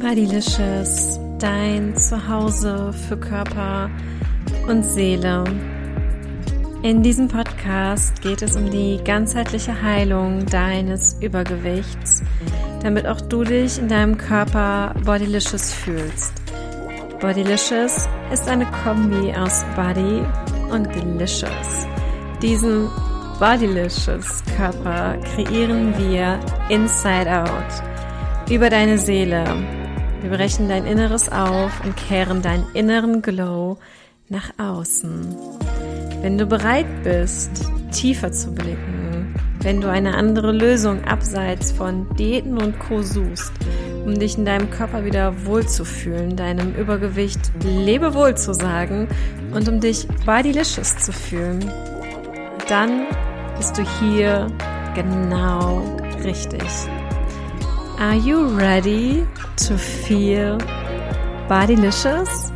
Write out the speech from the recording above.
Bodylicious, dein Zuhause für Körper und Seele. In diesem Podcast geht es um die ganzheitliche Heilung deines Übergewichts, damit auch du dich in deinem Körper bodylicious fühlst. Bodylicious ist eine Kombi aus Body und Delicious. Diesen Bodylicious Körper kreieren wir inside out über deine Seele wir brechen dein Inneres auf und kehren deinen inneren Glow nach außen. Wenn du bereit bist, tiefer zu blicken, wenn du eine andere Lösung abseits von Diäten und Co. suchst, um dich in deinem Körper wieder wohlzufühlen, deinem Übergewicht Lebewohl zu sagen und um dich bodylicious zu fühlen, dann bist du hier genau richtig. Are you ready to feel bodylicious?